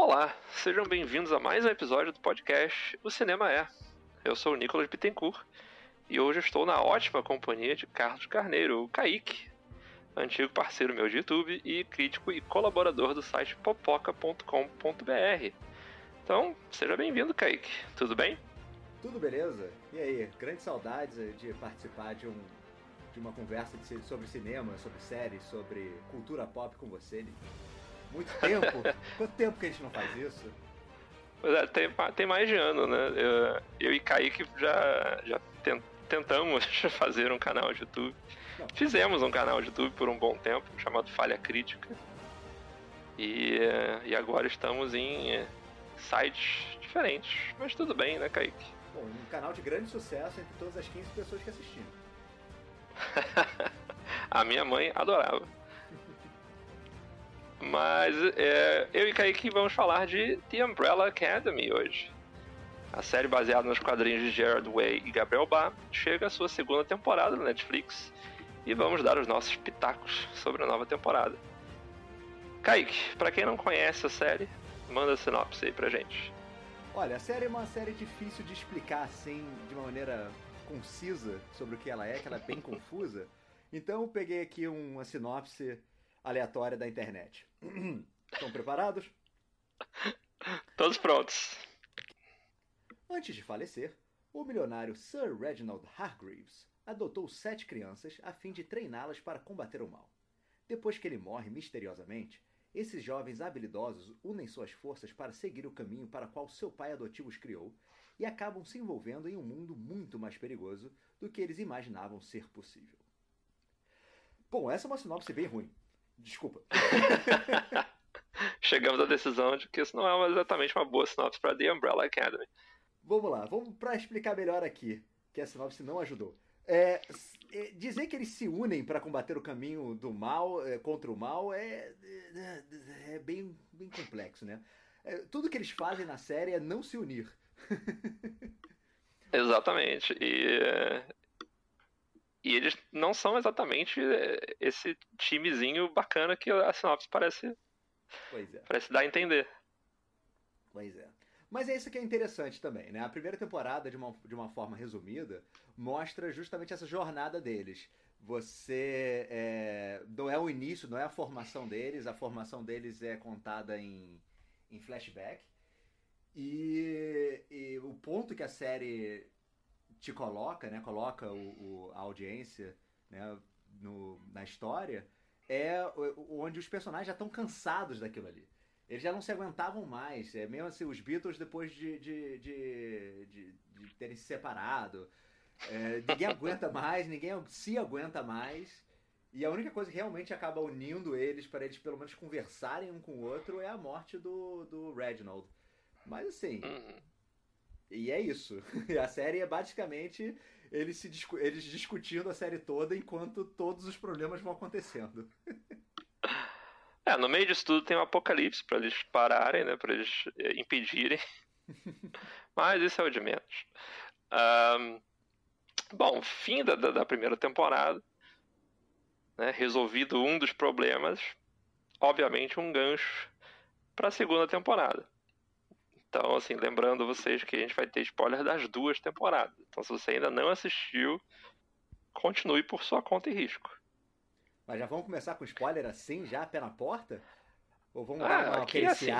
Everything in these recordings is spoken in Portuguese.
Olá, sejam bem-vindos a mais um episódio do podcast O Cinema É. Eu sou o Nicolas Bittencourt e hoje estou na ótima companhia de Carlos Carneiro, o Kaique, antigo parceiro meu de YouTube e crítico e colaborador do site popoca.com.br. Então, seja bem-vindo, Kaique. Tudo bem? Tudo beleza? E aí, grandes saudades de participar de, um, de uma conversa de, sobre cinema, sobre séries, sobre cultura pop com você. Muito tempo? Quanto tempo que a gente não faz isso? Pois é, tem, tem mais de ano, né? Eu, eu e Kaique já, já tentamos fazer um canal de YouTube. Não. Fizemos um canal de YouTube por um bom tempo, chamado Falha Crítica. E, e agora estamos em sites diferentes. Mas tudo bem, né, Kaique? Bom, um canal de grande sucesso entre todas as 15 pessoas que assistiram. A minha mãe adorava. Mas é, eu e Kaique vamos falar de The Umbrella Academy hoje. A série baseada nos quadrinhos de Gerard Way e Gabriel Bá chega à sua segunda temporada na Netflix e vamos dar os nossos pitacos sobre a nova temporada. Kaique, para quem não conhece a série, manda a sinopse aí pra gente. Olha, a série é uma série difícil de explicar assim, de uma maneira concisa sobre o que ela é, que ela é bem confusa. Então eu peguei aqui uma sinopse aleatória da internet. Estão preparados? Todos prontos. Antes de falecer, o milionário Sir Reginald Hargreaves adotou sete crianças a fim de treiná-las para combater o mal. Depois que ele morre misteriosamente, esses jovens habilidosos unem suas forças para seguir o caminho para qual seu pai adotivo os criou e acabam se envolvendo em um mundo muito mais perigoso do que eles imaginavam ser possível. Bom, essa é uma sinopse bem ruim. Desculpa. Chegamos à decisão de que isso não é exatamente uma boa sinopse para The Umbrella Academy. Vamos lá, vamos para explicar melhor aqui, que a sinopse não ajudou. É, é, dizer que eles se unem para combater o caminho do mal é, contra o mal é, é, é bem, bem complexo, né? É, tudo que eles fazem na série é não se unir. Exatamente. E e eles não são exatamente eh, esse timezinho bacana que a sinopse parece, pois é. parece dar a entender. Pois é. Mas é isso que é interessante também, né? A primeira temporada, de uma, de uma forma resumida, mostra justamente essa jornada deles. Você é, não é o início, não é a formação deles, a formação deles é contada em, em flashback. E, e o ponto que a série te coloca, né, coloca o, o a audiência né, no, na história, é onde os personagens já estão cansados daquilo ali. Eles já não se aguentavam mais. É mesmo assim, os Beatles, depois de, de, de, de, de terem se separado, é, ninguém aguenta mais, ninguém se aguenta mais. E a única coisa que realmente acaba unindo eles, para eles pelo menos conversarem um com o outro, é a morte do, do Reginald. Mas assim, uhum. E é isso. A série é basicamente eles, se discu eles discutindo a série toda enquanto todos os problemas vão acontecendo. É, no meio disso tudo tem um apocalipse para eles pararem, né? Para eles é, impedirem. Mas isso é o de menos. Um, bom, fim da, da primeira temporada. Né, resolvido um dos problemas, obviamente um gancho para a segunda temporada. Então, assim, lembrando vocês que a gente vai ter spoiler das duas temporadas. Então, se você ainda não assistiu, continue por sua conta e risco. Mas já vamos começar com spoiler assim, já pé na porta? Ou vamos ah, dar uma é assim.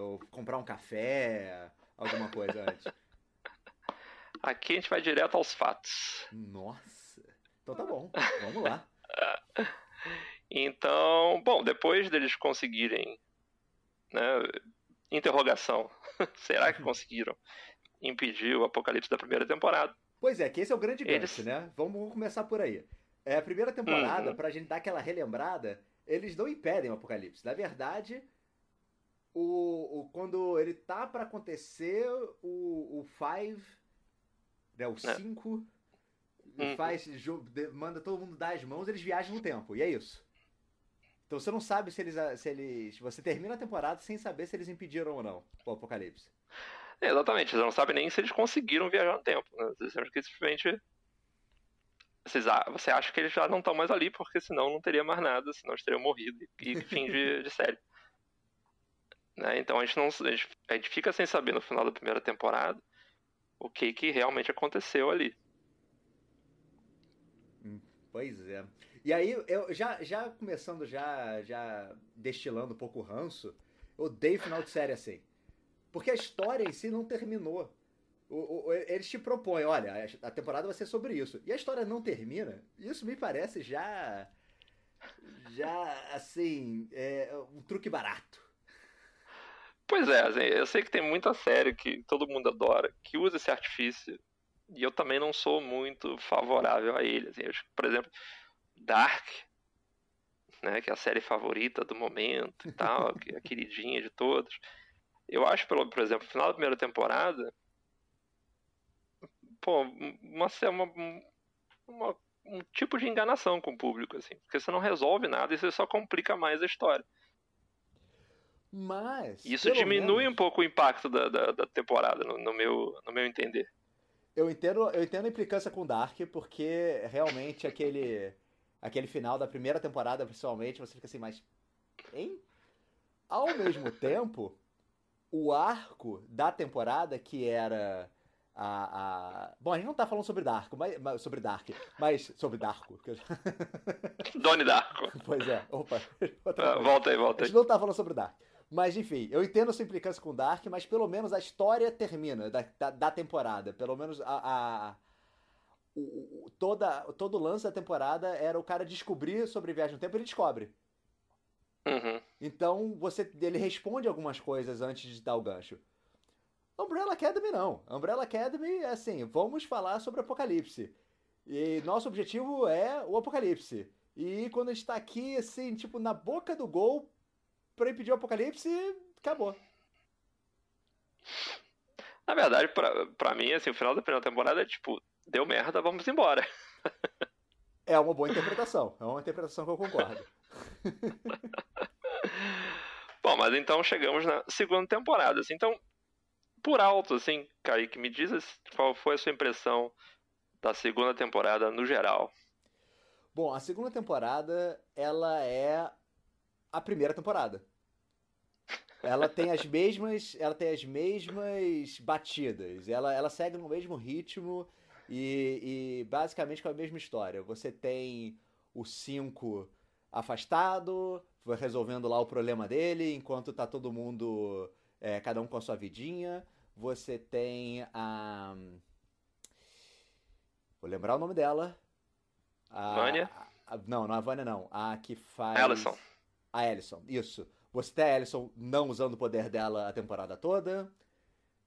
ou comprar um café, alguma coisa antes? Aqui a gente vai direto aos fatos. Nossa! Então tá bom, vamos lá. então, bom, depois deles conseguirem né, interrogação. Será que uhum. conseguiram impedir o apocalipse da primeira temporada? Pois é, que esse é o grande gancho, eles... né? Vamos começar por aí. É a primeira temporada, uhum. pra gente dar aquela relembrada, eles não impedem o apocalipse. Na verdade, o, o quando ele tá para acontecer, o, o Five, né, o 5, é. uhum. faz, manda todo mundo dar as mãos, eles viajam no tempo. E é isso. Então você não sabe se eles, se eles. Você termina a temporada sem saber se eles impediram ou não o apocalipse. É, exatamente, você não sabe nem se eles conseguiram viajar no tempo. Né? Você acha que simplesmente. Vocês, você acha que eles já não estão mais ali, porque senão não teria mais nada, senão eles teriam morrido e fim de, de série. Né? Então a gente não a gente, a gente fica sem saber no final da primeira temporada o que, que realmente aconteceu ali. Hum, pois é. E aí, eu já, já começando, já, já destilando um pouco o ranço, eu odeio final de série assim. Porque a história em si não terminou. O, o, eles te propõem, olha, a temporada vai ser sobre isso. E a história não termina. Isso me parece já. Já, assim, é um truque barato. Pois é, assim, eu sei que tem muita série que todo mundo adora, que usa esse artifício. E eu também não sou muito favorável a ele. Assim, eu, por exemplo, Dark, né, que é a série favorita do momento e tal, que é a queridinha de todos. Eu acho, pelo, por exemplo, no final da primeira temporada, pô, uma, uma, uma, um tipo de enganação com o público, assim, porque você não resolve nada e você só complica mais a história. Mas. Isso diminui menos... um pouco o impacto da, da, da temporada, no, no, meu, no meu entender. Eu entendo, eu entendo a implicância com Dark, porque realmente aquele, aquele final da primeira temporada, principalmente, você fica assim, mas. Hein? Ao mesmo tempo, o arco da temporada, que era a, a... Bom, a gente não tá falando sobre Dark, mas, sobre Dark, mas sobre Darko. Doni Darko. Pois é, opa. Ah, volta aí, volta aí. A gente não tá falando sobre Dark. Mas enfim, eu entendo a sua implicância com Dark, mas pelo menos a história termina da, da, da temporada. Pelo menos a, a o, toda, todo o lance da temporada era o cara descobrir sobre viagem no tempo, ele descobre. Uhum. Então você, ele responde algumas coisas antes de dar o gancho. Umbrella Academy não. Umbrella Academy é assim, vamos falar sobre Apocalipse. E nosso objetivo é o Apocalipse. E quando a gente tá aqui, assim, tipo, na boca do gol pra impedir o Apocalipse, acabou. Na verdade, pra, pra mim, assim, o final da primeira temporada é tipo, deu merda, vamos embora. É uma boa interpretação. É uma interpretação que eu concordo. Bom, mas então chegamos na segunda temporada. Assim, então, por alto, assim, Kaique, me diz qual foi a sua impressão da segunda temporada no geral. Bom, a segunda temporada, ela é a primeira temporada. Ela tem as mesmas, ela tem as mesmas batidas. Ela, ela segue no mesmo ritmo e, e basicamente com a mesma história. Você tem o 5 afastado, resolvendo lá o problema dele, enquanto tá todo mundo é, cada um com a sua vidinha. Você tem a. Vou lembrar o nome dela. A, Vânia? A, a, não, não é a Vânia, não. A que faz. Alison. A Alison, isso. Você tem a Alison não usando o poder dela a temporada toda.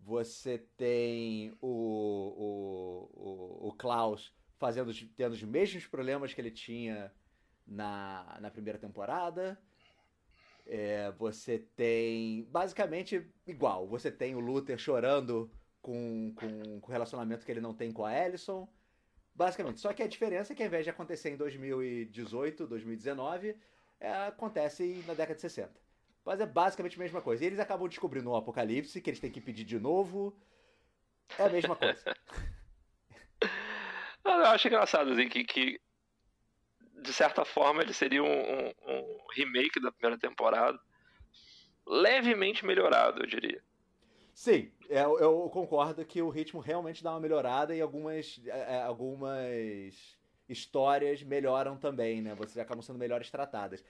Você tem o, o, o, o Klaus fazendo, tendo os mesmos problemas que ele tinha na, na primeira temporada. É, você tem. Basicamente igual. Você tem o Luther chorando com, com, com o relacionamento que ele não tem com a Ellison. Basicamente. Só que a diferença é que ao invés de acontecer em 2018, 2019, é, acontece na década de 60. Mas é basicamente a mesma coisa. E eles acabam descobrindo um apocalipse que eles têm que pedir de novo. É a mesma coisa. Eu acho engraçado assim, que, que de certa forma, ele seria um, um, um, remake da primeira temporada. Levemente melhorado, eu diria. Sim, eu, é, eu concordo que o ritmo realmente dá uma melhorada e algumas, é, é, algumas histórias melhoram também, né? Vocês acabam sendo melhores tratadas.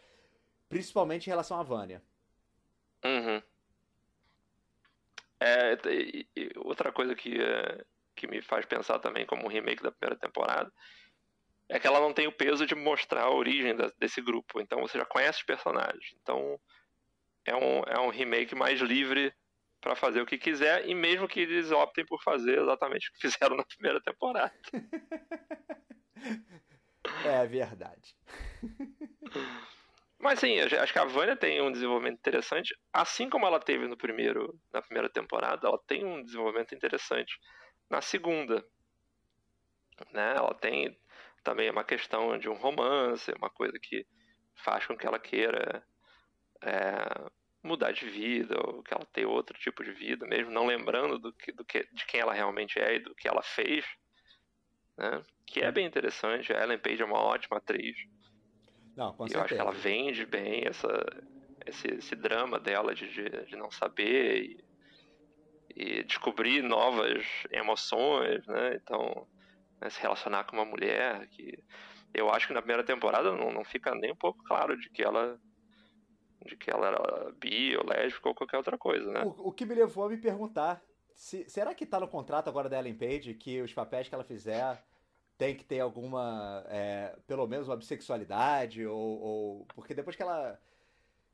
Principalmente em relação à Vânia. Uhum. É, e, e outra coisa que, é, que me faz pensar também como um remake da primeira temporada é que ela não tem o peso de mostrar a origem da, desse grupo. Então você já conhece os personagens. Então é um, é um remake mais livre para fazer o que quiser, e mesmo que eles optem por fazer exatamente o que fizeram na primeira temporada. é verdade. Mas sim, acho que a Vânia tem um desenvolvimento interessante, assim como ela teve no primeiro, na primeira temporada, ela tem um desenvolvimento interessante na segunda. Né? Ela tem também é uma questão de um romance, uma coisa que faz com que ela queira é, mudar de vida, ou que ela tenha outro tipo de vida, mesmo não lembrando do que, do que, de quem ela realmente é e do que ela fez. Né? Que é bem interessante. A Ellen Page é uma ótima atriz. Não, com e eu acho que ela vende bem essa, esse, esse drama dela de, de, de não saber e, e, descobrir novas emoções, né? Então, né, se relacionar com uma mulher que eu acho que na primeira temporada não, não fica nem um pouco claro de que ela de que ela era bi ou lésbica ou qualquer outra coisa, né? O, o que me levou a me perguntar se, será que tá no contrato agora da Ellen Page que os papéis que ela fizer tem que ter alguma, é, pelo menos uma bissexualidade ou, ou, porque depois que ela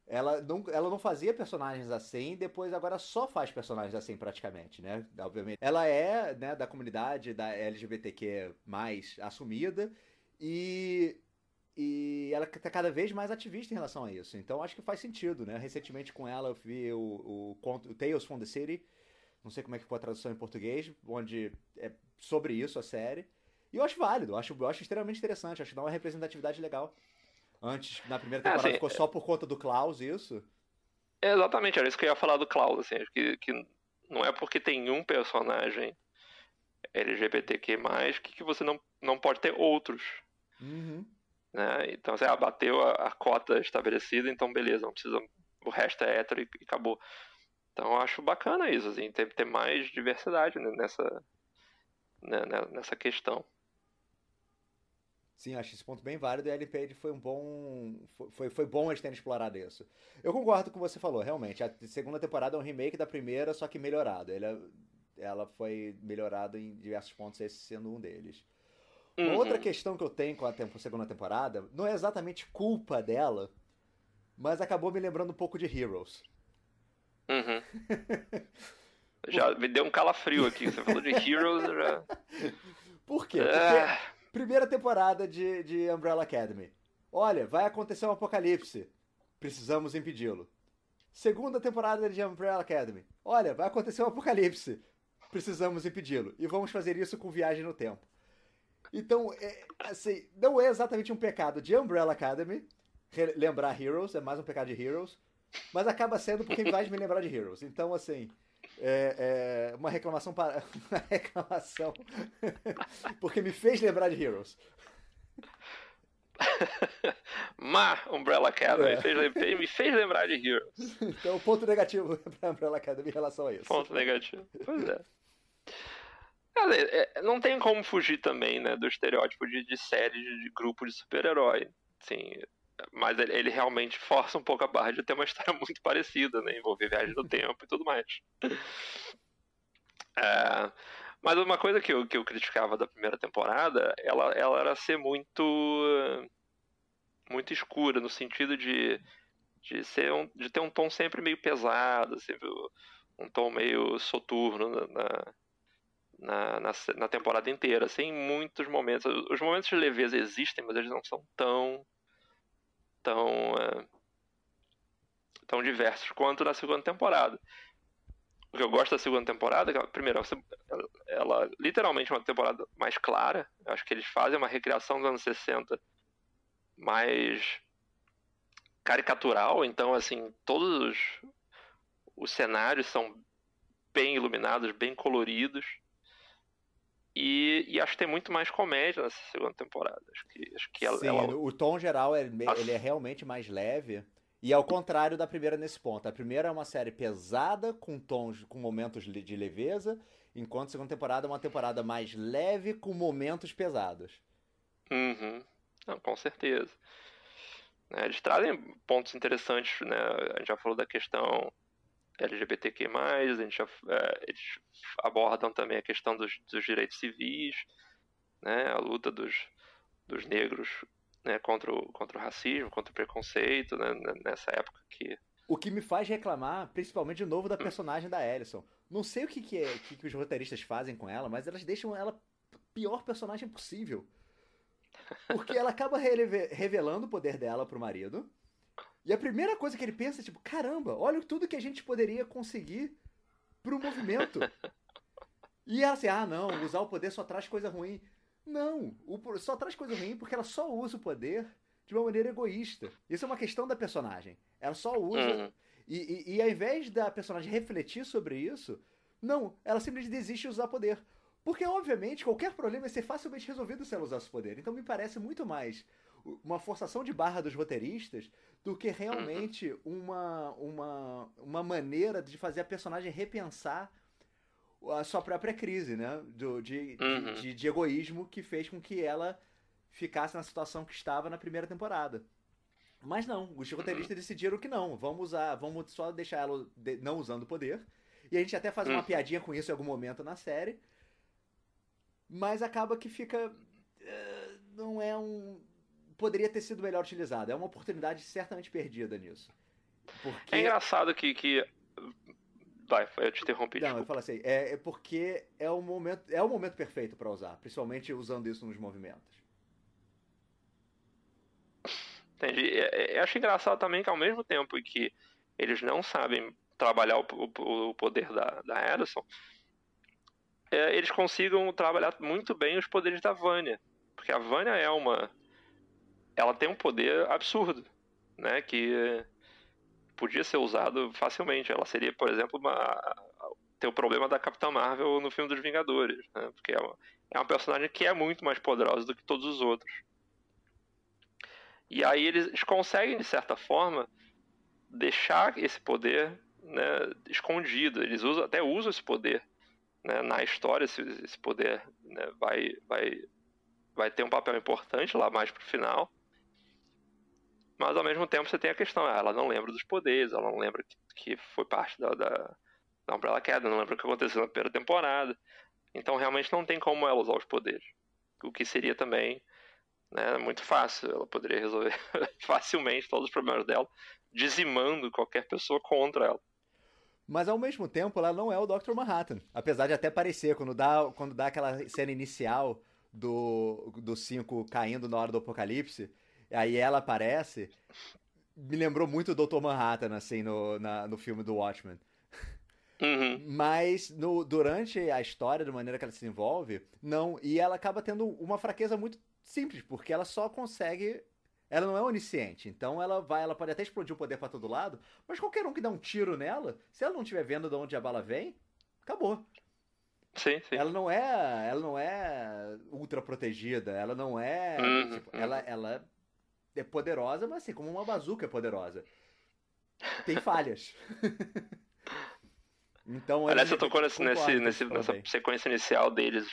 ela não, ela não fazia personagens assim, depois agora só faz personagens assim praticamente, né? Obviamente. Ela é, né, da comunidade da LGBTQ mais assumida e e ela está cada vez mais ativista em relação a isso. Então acho que faz sentido, né? Recentemente com ela eu vi o, o, o Tales from the City, não sei como é que foi a tradução em português, onde é sobre isso a série. E eu acho válido, eu acho, eu acho extremamente interessante, acho que dá uma representatividade legal. Antes, na primeira temporada, é, assim, ficou só por conta do Klaus, isso? É exatamente, era isso que eu ia falar do Klaus, assim, que, que não é porque tem um personagem LGBTQ+, que, que você não, não pode ter outros. Uhum. Né? Então, você abateu a, a, cota estabelecida, então beleza, não precisa, o resto é hétero e, e acabou. Então, eu acho bacana isso, assim, ter, ter mais diversidade nessa, né, né, nessa questão. Sim, acho esse ponto bem válido e a LPD foi um bom. Foi, foi bom eles terem explorado isso. Eu concordo com o que você falou, realmente. A segunda temporada é um remake da primeira, só que melhorado. Ele, é, ela foi melhorada em diversos pontos, esse sendo um deles. Uhum. Outra questão que eu tenho com a tempo, segunda temporada não é exatamente culpa dela, mas acabou me lembrando um pouco de Heroes. Uhum. já me deu um calafrio aqui. Você falou de Heroes, já. Por quê? Porque. É Primeira temporada de, de Umbrella Academy. Olha, vai acontecer um apocalipse. Precisamos impedi-lo. Segunda temporada de Umbrella Academy. Olha, vai acontecer um apocalipse. Precisamos impedi-lo. E vamos fazer isso com viagem no tempo. Então, é, assim, não é exatamente um pecado de Umbrella Academy lembrar Heroes, é mais um pecado de Heroes, mas acaba sendo porque vai me lembrar de Heroes. Então, assim, é, é, uma reclamação para uma reclamação porque me fez lembrar de Heroes. Ma Umbrella Academy é. fez, me fez lembrar de Heroes. Então, ponto negativo para Umbrella Academy em relação a isso. Ponto negativo. Pois é. é não tem como fugir também, né, do estereótipo de, de série de, de grupo de super-herói. Assim, mas ele, ele, realmente força um pouco a barra de ter uma história muito parecida, né? Envolver viagem no tempo e tudo mais. É, mas uma coisa que eu, que eu criticava da primeira temporada, ela, ela era ser muito muito escura, no sentido de, de, ser um, de ter um tom sempre meio pesado, sempre um tom meio soturno na, na, na, na temporada inteira, sem muitos momentos. Os momentos de leveza existem, mas eles não são tão tão, é, tão diversos quanto na segunda temporada. O que eu gosto da segunda temporada, é que, primeiro, ela, ela literalmente é uma temporada mais clara. Eu acho que eles fazem uma recriação dos anos 60 mais caricatural, então assim, todos os, os cenários são bem iluminados, bem coloridos. E, e, acho que tem muito mais comédia nessa segunda temporada. Acho que, acho que ela, Sim, ela... o tom geral é, ele é realmente mais leve. E ao contrário da primeira nesse ponto. A primeira é uma série pesada, com tons, com momentos de leveza, enquanto a segunda temporada é uma temporada mais leve, com momentos pesados. Uhum. Não, com certeza. É, eles trazem pontos interessantes, né? A gente já falou da questão LGBTQ+, a gente já, é, eles abordam também a questão dos, dos direitos civis, né, a luta dos, dos negros né, contra, o, contra o racismo, contra o preconceito, né, nessa época que... O que me faz reclamar, principalmente de novo, da personagem da Ellison. Não sei o que, que, é, que, que os roteiristas fazem com ela, mas elas deixam ela pior personagem possível. Porque ela acaba revelando o poder dela pro marido, e a primeira coisa que ele pensa é tipo, caramba, olha tudo que a gente poderia conseguir pro movimento. E ela assim, ah não, usar o poder só traz coisa ruim. Não, o, só traz coisa ruim porque ela só usa o poder de uma maneira egoísta. Isso é uma questão da personagem. Ela só usa. Uhum. E, e, e ao invés da personagem refletir sobre isso, não, ela simplesmente desiste de usar poder. Porque, obviamente, qualquer problema vai ser facilmente resolvido se ela usar esse poder. Então me parece muito mais uma forçação de barra dos roteiristas do que realmente uma, uma, uma maneira de fazer a personagem repensar a sua própria crise, né? Do, de, uhum. de, de, egoísmo que fez com que ela ficasse na situação que estava na primeira temporada. Mas não, os roteiristas decidiram que não. Vamos usar, vamos só deixar ela de, não usando o poder. E a gente até faz uma uhum. piadinha com isso em algum momento na série. Mas acaba que fica. Uh, não é. Poderia ter sido melhor utilizado. É uma oportunidade certamente perdida nisso. Porque... É engraçado que, que Vai, eu te interrompi. Não, desculpa. eu falo assim, é, é, porque é o momento, é o momento perfeito para usar, principalmente usando isso nos movimentos. Entendi. É, é, acho engraçado também que ao mesmo tempo que eles não sabem trabalhar o, o, o poder da, da Edison, é, eles consigam trabalhar muito bem os poderes da Vânia. Porque a Vânia é uma. Ela tem um poder absurdo, né? Que podia ser usado facilmente. Ela seria, por exemplo, uma, ter o problema da Capitã Marvel no filme dos Vingadores, né? porque é uma, é uma personagem que é muito mais poderosa do que todos os outros. E aí eles conseguem, de certa forma, deixar esse poder né, escondido. Eles usam, até usam esse poder né, na história. Esse, esse poder né, vai, vai, vai ter um papel importante lá mais pro final. Mas ao mesmo tempo você tem a questão, ela não lembra dos poderes, ela não lembra que, que foi parte da, da, da Umbrella Academy, não lembra o que aconteceu na primeira temporada. Então realmente não tem como ela usar os poderes. O que seria também né, muito fácil. Ela poderia resolver facilmente todos os problemas dela, dizimando qualquer pessoa contra ela. Mas ao mesmo tempo, ela não é o Dr. Manhattan. Apesar de até parecer, quando dá, quando dá aquela cena inicial do 5 caindo na hora do apocalipse, Aí ela aparece. Me lembrou muito do Dr. Manhattan, assim, no, na, no filme do Watchmen. Uhum. Mas no, durante a história, da maneira que ela se envolve, não. E ela acaba tendo uma fraqueza muito simples, porque ela só consegue. Ela não é onisciente, então ela vai, ela pode até explodir o poder para todo lado, mas qualquer um que dá um tiro nela, se ela não estiver vendo de onde a bala vem, acabou. Sim, sim. Ela não é, ela não é ultra protegida, ela não é, uhum, tipo, uhum. ela ela é poderosa, mas assim, como uma bazuca é poderosa. Tem falhas. então, Aliás, você tocou nesse, nesse, nesse nessa sequência inicial deles,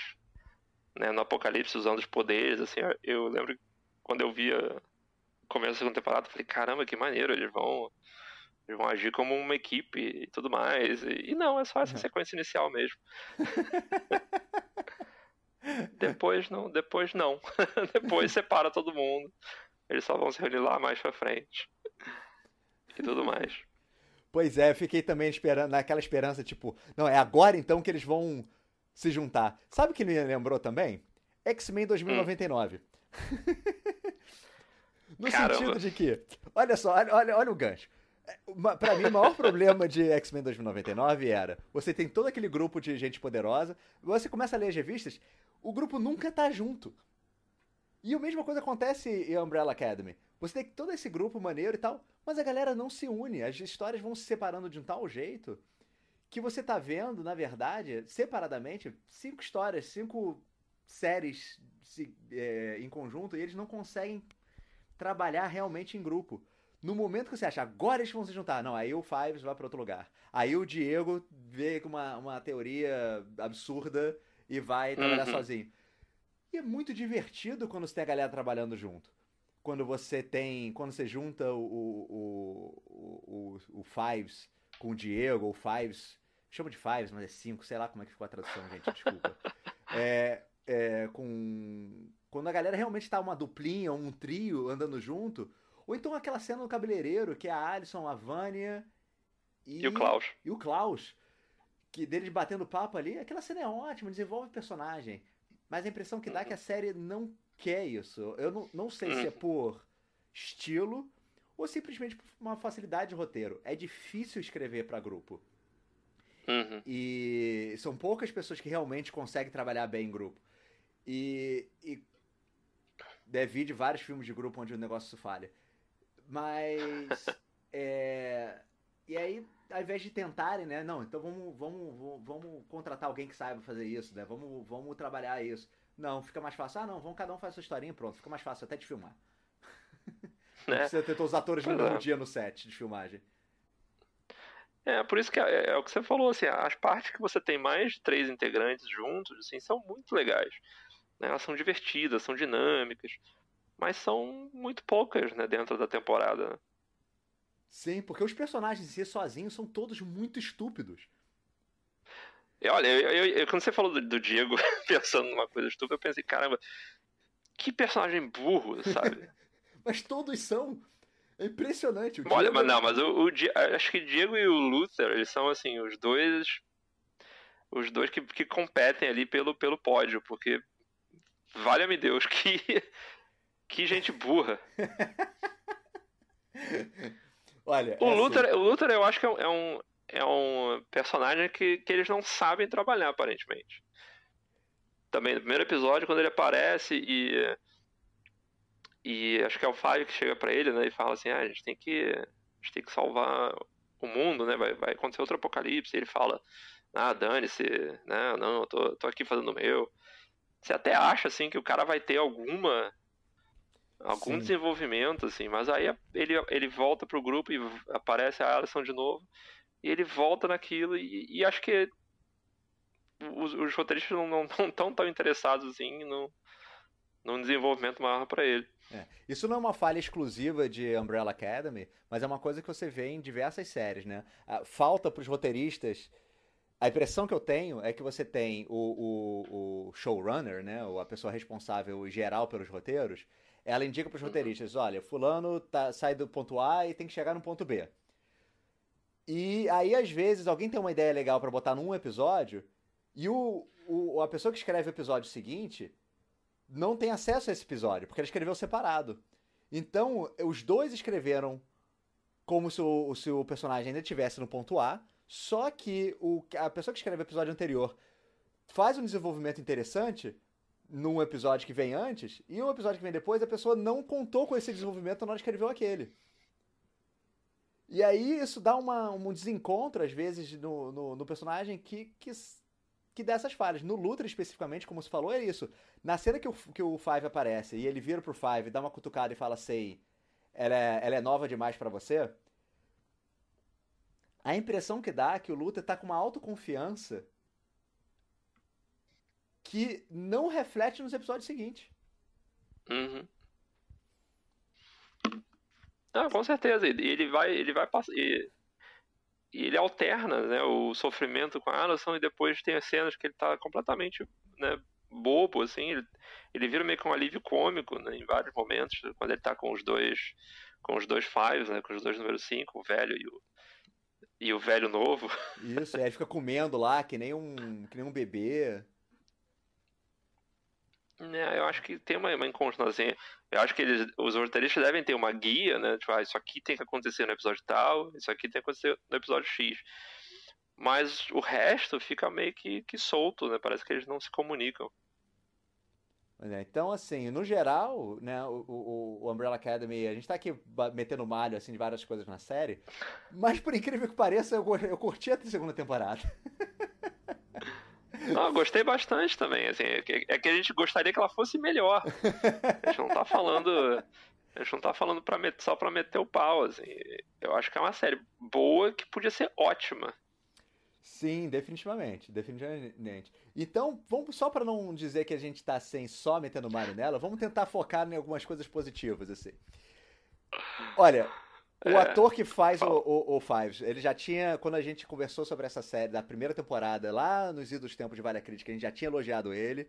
né, no Apocalipse, usando os poderes, assim, eu lembro quando eu via o começo da segunda temporada, eu falei, caramba, que maneiro, eles vão eles vão agir como uma equipe e tudo mais. E, e não, é só essa uhum. sequência inicial mesmo. depois não, depois não. depois separa todo mundo. Eles só vão se reunir lá mais pra frente. e tudo mais. Pois é, fiquei também esperando, naquela esperança, tipo, não, é agora então que eles vão se juntar. Sabe o que me lembrou também? X-Men 2099. Hum. no Caramba. sentido de que, olha só, olha, olha, olha o gancho. É, pra mim, o maior problema de X-Men 2099 era: você tem todo aquele grupo de gente poderosa, você começa a ler as revistas, o grupo nunca tá junto. E a mesma coisa acontece em Umbrella Academy. Você tem todo esse grupo maneiro e tal, mas a galera não se une. As histórias vão se separando de um tal jeito que você tá vendo, na verdade, separadamente, cinco histórias, cinco séries se, é, em conjunto e eles não conseguem trabalhar realmente em grupo. No momento que você acha, agora eles vão se juntar, não, aí o Fives vai para outro lugar. Aí o Diego vê com uma, uma teoria absurda e vai trabalhar uhum. sozinho. E é muito divertido quando você tem a galera trabalhando junto. Quando você tem. Quando você junta o, o, o, o, o Fives com o Diego, ou Fives. Chama de Fives, mas é cinco, sei lá como é que ficou a tradução, gente, desculpa. É, é, com. Quando a galera realmente tá uma duplinha ou um trio andando junto. Ou então aquela cena no cabeleireiro, que é a Alison, a Vânia e, e o Klaus. E o Klaus. Que deles batendo papo ali, aquela cena é ótima, desenvolve o personagem. Mas a impressão que dá é que a série não quer isso. Eu não, não sei se é hum. por estilo ou simplesmente por uma facilidade de roteiro. É difícil escrever para grupo. Uhum. E são poucas pessoas que realmente conseguem trabalhar bem em grupo. E, e deve de vários filmes de grupo onde o negócio falha. Mas. é, e aí ao invés de tentarem, né? Não, então vamos, vamos, vamos contratar alguém que saiba fazer isso, né? Vamos, vamos trabalhar isso. Não, fica mais fácil. Ah, não, vamos cada um fazer sua historinha pronto. Fica mais fácil até de filmar. né? Você tentou os atores no mesmo é. dia no set de filmagem. É, por isso que é, é, o que você falou, assim, as partes que você tem mais de três integrantes juntos, assim, são muito legais. Né? Elas são divertidas, são dinâmicas, mas são muito poucas, né, dentro da temporada. Sim, porque os personagens em si sozinhos são todos muito estúpidos. E, olha, eu, eu, quando você falou do, do, Diego pensando numa coisa estúpida, eu pensei, caramba, que personagem burro, sabe? mas todos são. É impressionante. O Olha, mas é não, mas o, o, acho que Diego e o Luther, eles são assim, os dois. Os dois que, que competem ali pelo, pelo pódio, porque. Valha-me Deus, que. Que gente burra. Olha. O, é Luther, assim. o Luther, eu acho que é um, é um é personagem que, que eles não sabem trabalhar, aparentemente. Também no primeiro episódio, quando ele aparece e e acho que é o Fábio que chega para ele, né, e fala assim: ah, a gente tem que, a gente tem que salvar o mundo, né? Vai, vai acontecer outro apocalipse. E ele fala: ah, dane-se, né? Não, eu tô, tô aqui fazendo o meu. Você até acha, assim, que o cara vai ter alguma algum Sim. desenvolvimento, assim, mas aí ele, ele volta pro grupo e aparece a Alison de novo, e ele volta naquilo, e, e acho que os, os roteiristas não estão tão, tão interessados assim no, num desenvolvimento maior para ele. É. Isso não é uma falha exclusiva de Umbrella Academy, mas é uma coisa que você vê em diversas séries, né? Falta para os roteiristas. A impressão que eu tenho é que você tem o, o, o showrunner, né? A pessoa responsável geral pelos roteiros. Ela indica para os uhum. roteiristas: olha, Fulano tá, sai do ponto A e tem que chegar no ponto B. E aí, às vezes, alguém tem uma ideia legal para botar num episódio e o, o, a pessoa que escreve o episódio seguinte não tem acesso a esse episódio, porque ele escreveu separado. Então, os dois escreveram como se o, se o personagem ainda estivesse no ponto A, só que o, a pessoa que escreve o episódio anterior faz um desenvolvimento interessante num episódio que vem antes, e um episódio que vem depois, a pessoa não contou com esse desenvolvimento na hora escreveu aquele. E aí isso dá uma, um desencontro, às vezes, no, no, no personagem que, que que dessas falhas. No Luthor, especificamente, como você falou, é isso. Na cena que o, que o Five aparece e ele vira pro Five, dá uma cutucada e fala, sei, ela é, ela é nova demais para você. A impressão que dá é que o Luthor tá com uma autoconfiança que não reflete nos episódios seguintes. Uhum. Ah, com certeza. Ele vai, ele vai passar e ele alterna né, o sofrimento com a Alison e depois tem as cenas que ele tá completamente né, bobo, assim, ele, ele vira meio que um alívio cômico né, em vários momentos, quando ele tá com os dois com os dois fives, né, com os dois números 5, o velho e o, e o velho novo. Isso, ele fica comendo lá que nem um, que nem um bebê. É, eu acho que tem uma, uma inconstância. Assim, eu acho que eles, os roteiristas devem ter uma guia, né? Tipo, ah, isso aqui tem que acontecer no episódio tal, isso aqui tem que acontecer no episódio X. Mas o resto fica meio que, que solto, né? Parece que eles não se comunicam. É, então, assim, no geral, né, o, o, o, Umbrella Academy, a gente tá aqui metendo malho, assim, de várias coisas na série, mas por incrível que pareça, eu, eu curti a segunda temporada. Não, gostei bastante também. Assim, é, é que a gente gostaria que ela fosse melhor. A gente não tá falando. A gente não tá falando pra met... só pra meter o pau, assim. Eu acho que é uma série boa que podia ser ótima. Sim, definitivamente, definitivamente. Então, vamos só para não dizer que a gente tá sem só metendo Mario nela, vamos tentar focar em algumas coisas positivas, assim. Olha, o é, ator que faz o, o, o, Fives, ele já tinha, quando a gente conversou sobre essa série da primeira temporada, lá nos idos tempos de Vale a Crítica, a gente já tinha elogiado ele.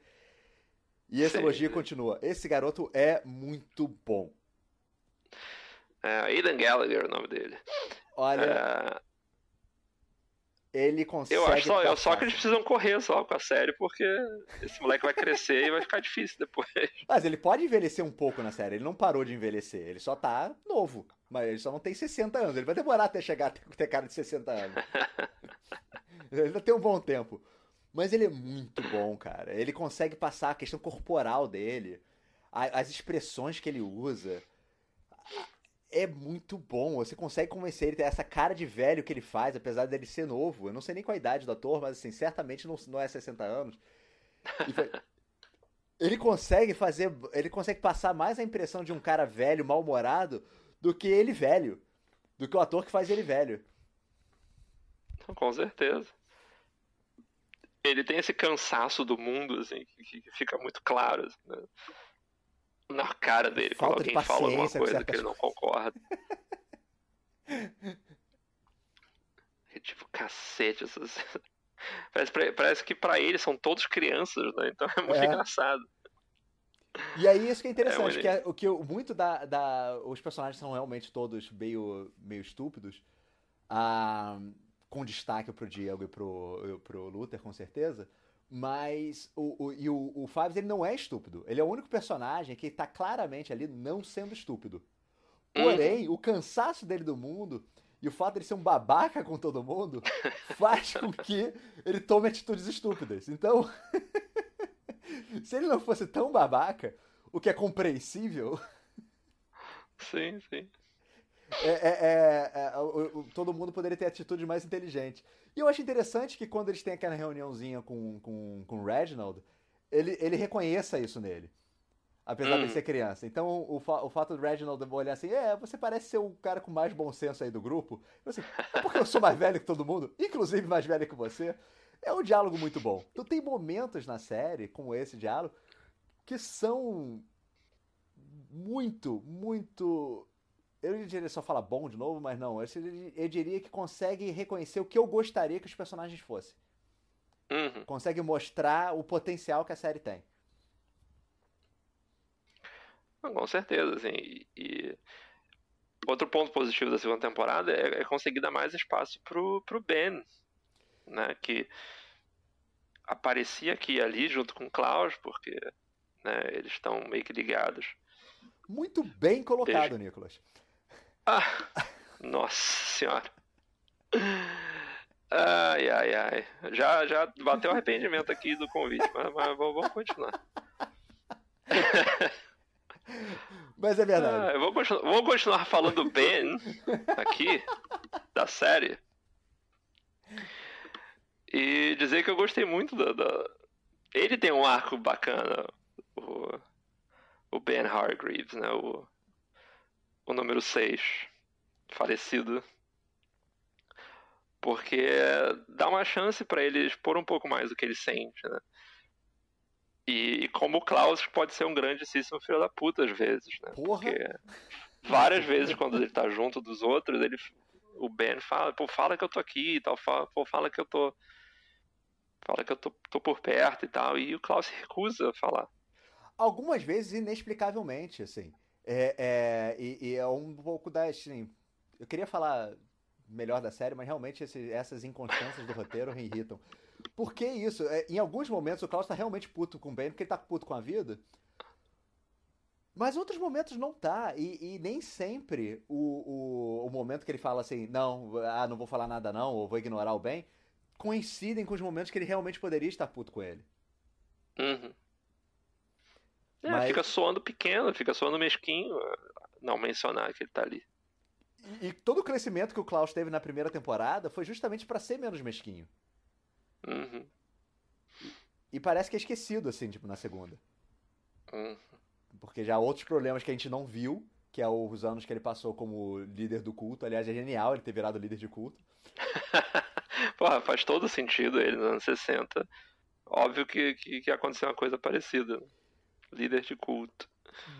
E esse Sim. elogio continua. Esse garoto é muito bom. É, Aidan Gallagher é o nome dele. Olha. É... Ele consegue. Eu acho só, eu só que eles precisam correr só com a série, porque esse moleque vai crescer e vai ficar difícil depois. Mas ele pode envelhecer um pouco na série, ele não parou de envelhecer, ele só tá novo. Mas ele só não tem 60 anos. Ele vai demorar até chegar a ter cara de 60 anos. ele ainda tem um bom tempo. Mas ele é muito bom, cara. Ele consegue passar a questão corporal dele, as expressões que ele usa. É muito bom. Você consegue convencer ele ter essa cara de velho que ele faz, apesar dele ser novo. Eu não sei nem qual a idade do ator, mas assim, certamente não, não é 60 anos. Foi... Ele consegue fazer. Ele consegue passar mais a impressão de um cara velho, mal-humorado, do que ele velho. Do que o ator que faz ele velho. Com certeza. Ele tem esse cansaço do mundo, assim, que, fica muito claro. Assim, né? Na cara dele, Falta quando alguém fala alguma coisa que ele não concorda. é tipo, cacete, essas... Parece, parece que para ele são todos crianças, né? Então é muito é. engraçado. E aí isso que é interessante, é, que é, o que muito da, da. Os personagens são realmente todos meio, meio estúpidos. Ah, com destaque pro Diego e pro, pro Luther, com certeza. Mas o, o, e o, o Fives, ele não é estúpido. Ele é o único personagem que tá claramente ali não sendo estúpido. Porém, uhum. o cansaço dele do mundo e o fato de ele ser um babaca com todo mundo faz com que ele tome atitudes estúpidas. Então, se ele não fosse tão babaca, o que é compreensível. Sim, sim. É, é, é, é o, o, todo mundo poderia ter atitudes mais inteligentes. E eu acho interessante que quando eles têm aquela reuniãozinha com, com, com o Reginald, ele, ele reconheça isso nele apesar hum. de ser criança. Então, o, o fato do Reginald olhar assim, é, você parece ser o cara com mais bom senso aí do grupo. Eu assim, é porque eu sou mais velho que todo mundo, inclusive mais velho que você. É um diálogo muito bom. Então tem momentos na série, como esse diálogo, que são muito, muito. Eu não diria só falar bom de novo, mas não. Eu, eu diria que consegue reconhecer o que eu gostaria que os personagens fossem. Uhum. Consegue mostrar o potencial que a série tem. Com certeza, assim. E, e, outro ponto positivo da segunda temporada é, é, conseguir dar mais espaço pro, pro Ben, né? Que aparecia aqui e ali junto com o Klaus, porque né, eles estão meio que ligados. Muito bem colocado, Desde... Nicolas. Ah, nossa senhora. Ai, ai, ai. Já, já bateu arrependimento aqui do convite, mas, mas vamos continuar. Mas é verdade. Ah, vou continuar, vou continuar falando Ben aqui da série. E dizer que eu gostei muito da. da... Ele tem um arco bacana, o, o Ben Hargreaves, né? O, o número 6, falecido. Porque dá uma chance para ele expor um pouco mais do que ele sente, né? E, e, como o Klaus pode ser um grandíssimo filho da puta às vezes, né? Porra. Porque várias vezes quando ele tá junto dos outros, ele o Ben fala, pô, fala que eu tô aqui e tal, fala, pô, fala que eu tô fala que eu tô, tô por perto e tal, e o Klaus recusa falar. Algumas vezes inexplicavelmente, assim. É, é, e, e, é um pouco da. Assim, eu queria falar melhor da série, mas realmente esse, essas inconstâncias do roteiro me irritam. Por que isso? É, em alguns momentos o Klaus tá realmente puto com o Ben, porque ele tá puto com a vida. Mas outros momentos não tá. E, e nem sempre o, o, o, momento que ele fala assim, não, ah, não vou falar nada não, ou vou ignorar o Ben, coincidem com os momentos que ele realmente poderia estar puto com ele. Uhum. É, Mas... fica soando pequeno, fica soando mesquinho não mencionar que ele tá ali. E, e todo o crescimento que o Klaus teve na primeira temporada foi justamente para ser menos mesquinho. Uhum. E parece que é esquecido, assim, tipo, na segunda. Uhum. Porque já há outros problemas que a gente não viu, que é os anos que ele passou como líder do culto. Aliás, é genial ele ter virado líder de culto. Porra, faz todo sentido ele nos anos 60. Óbvio que, que, que aconteceu uma coisa parecida. Líder de culto.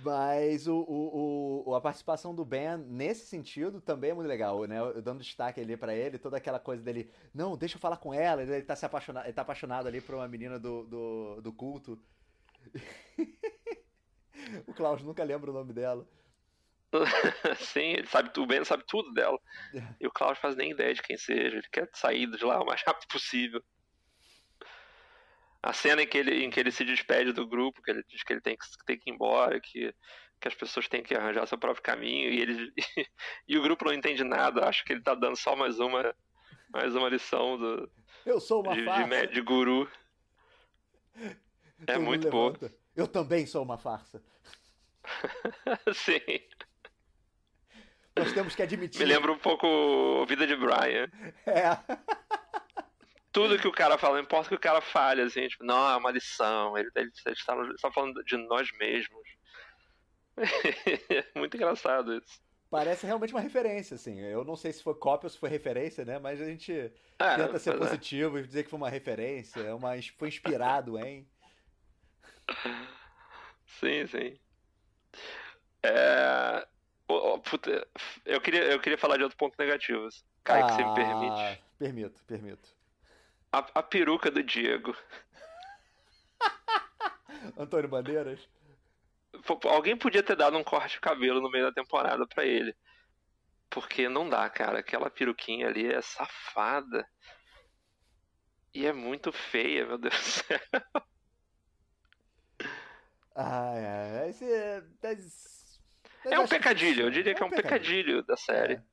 Mas o, o, o, a participação do Ben nesse sentido também é muito legal, né? Dando destaque ali para ele, toda aquela coisa dele, não, deixa eu falar com ela, ele tá se apaixonado, ele tá apaixonado ali por uma menina do, do, do culto. o Klaus nunca lembra o nome dela. Sim, ele sabe, o Ben sabe tudo dela. E o Klaus faz nem ideia de quem seja, ele quer sair de lá o mais rápido possível a cena em que ele, em que ele se despede do grupo, que ele diz que ele tem que, tem que ir embora, que, que as pessoas têm que arranjar seu próprio caminho, e, ele, e, e o grupo não entende nada, acha que ele tá dando só mais uma, mais uma lição do, Eu sou uma de, farsa. De, de guru. É muito bom. Eu também sou uma farsa. Sim. Nós temos que admitir. Me lembra um pouco Vida de Brian. É tudo que o cara fala, não importa que o cara fale, assim, tipo, não, é uma lição, ele, ele, ele está, está falando de nós mesmos. é muito engraçado isso. parece realmente uma referência, assim. Eu não sei se foi cópia ou se foi referência, né? Mas a gente é, tenta ser é. positivo é. e dizer que foi uma referência, é uma, foi inspirado em. Sim, sim. É... Oh, puta, eu, queria, eu queria falar de outro ponto negativo. Kai, ah, que você me permite. Permito, permito. A, a peruca do Diego. Antônio Bandeiras? Alguém podia ter dado um corte de cabelo no meio da temporada para ele. Porque não dá, cara. Aquela peruquinha ali é safada. E é muito feia, meu Deus do céu. Ai, ai, esse é. É um pecadilho, eu diria é que é um pecadilho, da série. É.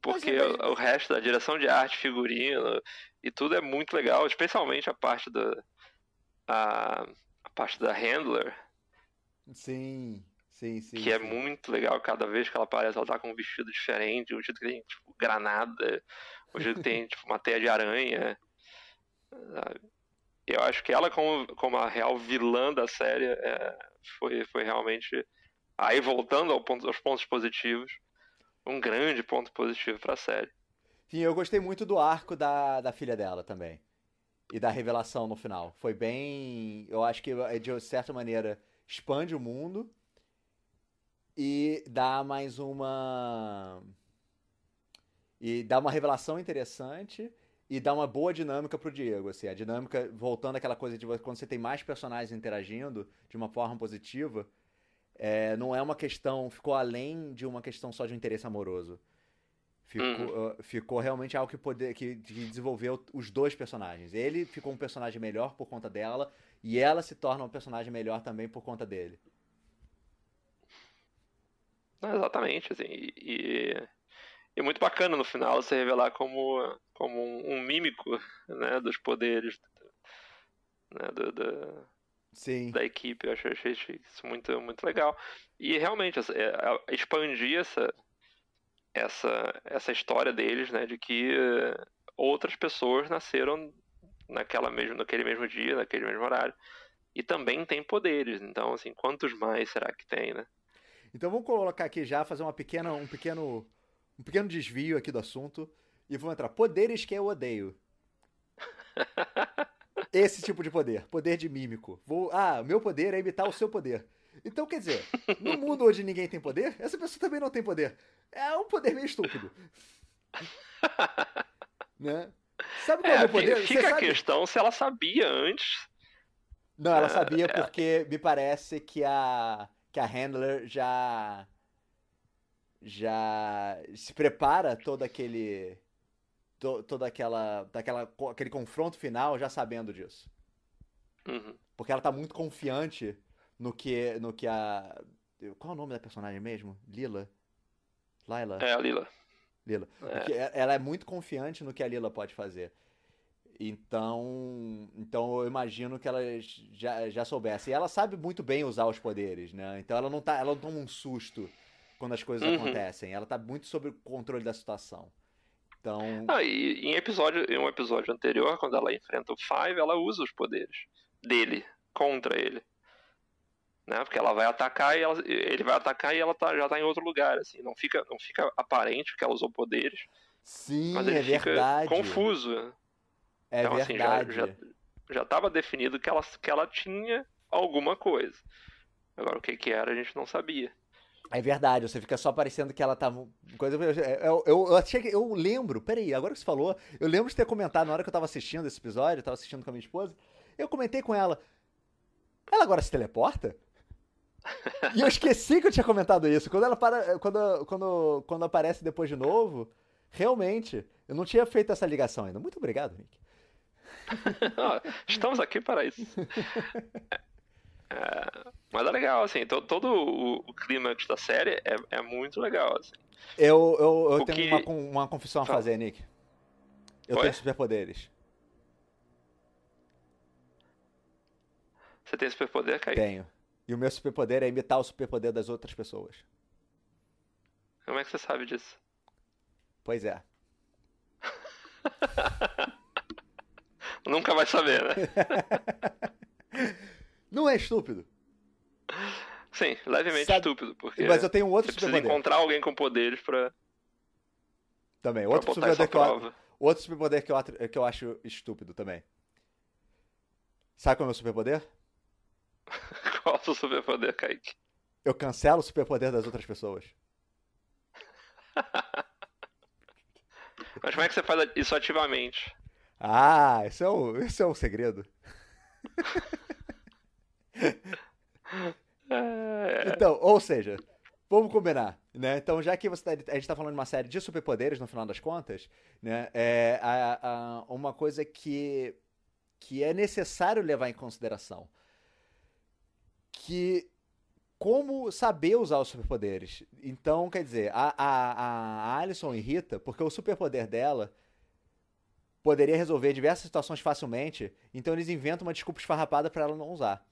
Porque o, o, resto da direção de arte, figurino e tudo é muito legal, especialmente a parte da. A, a parte da Handler, Sim, sim, sim. Que é sim. é muito legal. Cada vez que ela aparece, ela tá com um vestido diferente. Um jeito que tem, tipo, granada. Um jeito que tem, tipo, uma teia de aranha. Eu acho que ela, como, como a real vilã da série, é, foi, foi realmente. Aí, voltando ao ponto, aos pontos positivos, um grande ponto positivo pra série. Sim, eu gostei muito do arco da, da filha dela também. E da revelação no final. Foi bem. Eu acho que, de certa maneira expande o mundo e dá mais uma. E dá uma revelação interessante e dá uma boa dinâmica pro Diego, assim, a dinâmica voltando àquela coisa de quando você tem mais personagens interagindo de uma forma positiva, é, não é uma questão, ficou além de uma questão só de um interesse amoroso. Ficou, uhum. uh, ficou realmente algo que, poder, que, que desenvolveu os dois personagens. Ele ficou um personagem melhor por conta dela e ela se torna um personagem melhor também por conta dele. Exatamente, assim, e, e, muito bacana no final se revelar como, como um, um mímico né, dos poderes né, do, do, Sim. da equipe. Eu achei, achei, isso muito, muito legal. E realmente, é, expandir essa, essa, essa história deles, né, de que outras pessoas nasceram naquela mesmo, naquele mesmo dia, naquele mesmo horário. E também tem poderes. Então, assim, quantos mais será que tem, né? Então vamos colocar aqui já, fazer uma pequena, um pequeno, um pequeno desvio aqui do assunto e vamos entrar. Poderes que eu odeio. Esse tipo de poder, poder de mímico. Vou, ah, meu poder é imitar o seu poder. Então, quer dizer, no mundo onde ninguém tem poder, essa pessoa também não tem poder. É um poder meio estúpido. né? Sabe qual é, é o poder? Fica a questão se ela sabia antes. Não, ela sabia é, porque me parece que a que a handler já já se prepara todo aquele to, toda aquela daquela aquele confronto final já sabendo disso. Uhum. Porque ela tá muito confiante no que no que a qual é o nome da personagem mesmo? Lila. Laila. É a Lila. Lila. É. Ela é muito confiante no que a Lila pode fazer. Então, então eu imagino que ela já, já soubesse. E ela sabe muito bem usar os poderes, né? Então ela não, tá, ela não toma um susto quando as coisas uhum. acontecem. Ela tá muito sob o controle da situação. Então. Ah, e em, episódio, em um episódio anterior, quando ela enfrenta o Five, ela usa os poderes dele contra ele né? Porque ela vai atacar e ela, ele vai atacar e ela tá, já tá em outro lugar, assim. Não fica, não fica aparente que ela usou poderes. Sim, mas ele é fica verdade. confuso. É então, verdade. Assim, já, já, já estava definido que ela, que ela tinha alguma coisa. Agora, o que que era, a gente não sabia. É verdade, você fica só parecendo que ela tava. Coisa... Eu, eu, eu, achei que. Eu lembro, peraí, agora que você falou, eu lembro de ter comentado na hora que eu tava assistindo esse episódio, eu tava assistindo com a minha esposa, eu comentei com ela. Ela agora se teleporta? E eu esqueci que eu tinha comentado isso. Quando ela para, quando, quando, quando aparece depois de novo, realmente, eu não tinha feito essa ligação ainda. Muito obrigado, Nick. Estamos aqui para isso. É, mas é legal, assim, todo, todo o, o clímax da série é, é muito legal, assim. Eu, eu, eu tenho que... uma, uma confissão a fazer, Nick. Eu Oi? tenho superpoderes. Você tem superpoder, Kaique? Tenho. E o meu superpoder é imitar o superpoder das outras pessoas. Como é que você sabe disso? Pois é. Nunca vai saber, né? Não é estúpido. Sim, levemente Sabe... estúpido, porque. Mas eu tenho outro você precisa encontrar alguém com poderes pra. Também, outro pra superpoder que eu, outro superpoder que eu, que eu acho estúpido também. Sabe qual é o meu superpoder? qual é o seu superpoder, Kaique? Eu cancelo o superpoder das outras pessoas. Mas como é que você faz isso ativamente? Ah, esse é o, esse é o segredo. então, ou seja, vamos combinar, né? Então, já que você tá, a gente está falando de uma série de superpoderes, no final das contas, né? É a, a, uma coisa que, que é necessário levar em consideração. Que como saber usar os superpoderes. Então, quer dizer, a, a, a Alison irrita porque o superpoder dela poderia resolver diversas situações facilmente, então eles inventam uma desculpa esfarrapada para ela não usar.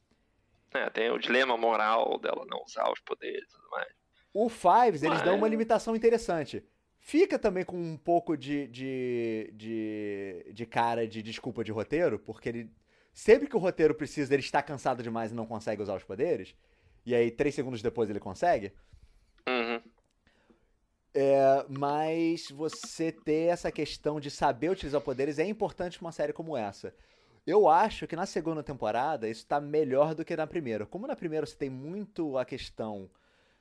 É, tem o dilema moral dela não usar os poderes e tudo mais. O Fives, eles Mas... dão uma limitação interessante. Fica também com um pouco de, de, de, de cara de desculpa de roteiro, porque ele sempre que o roteiro precisa, ele está cansado demais e não consegue usar os poderes. E aí, três segundos depois, ele consegue. Uhum. É, mas você ter essa questão de saber utilizar poderes é importante numa série como essa. Eu acho que na segunda temporada isso está melhor do que na primeira. Como na primeira você tem muito a questão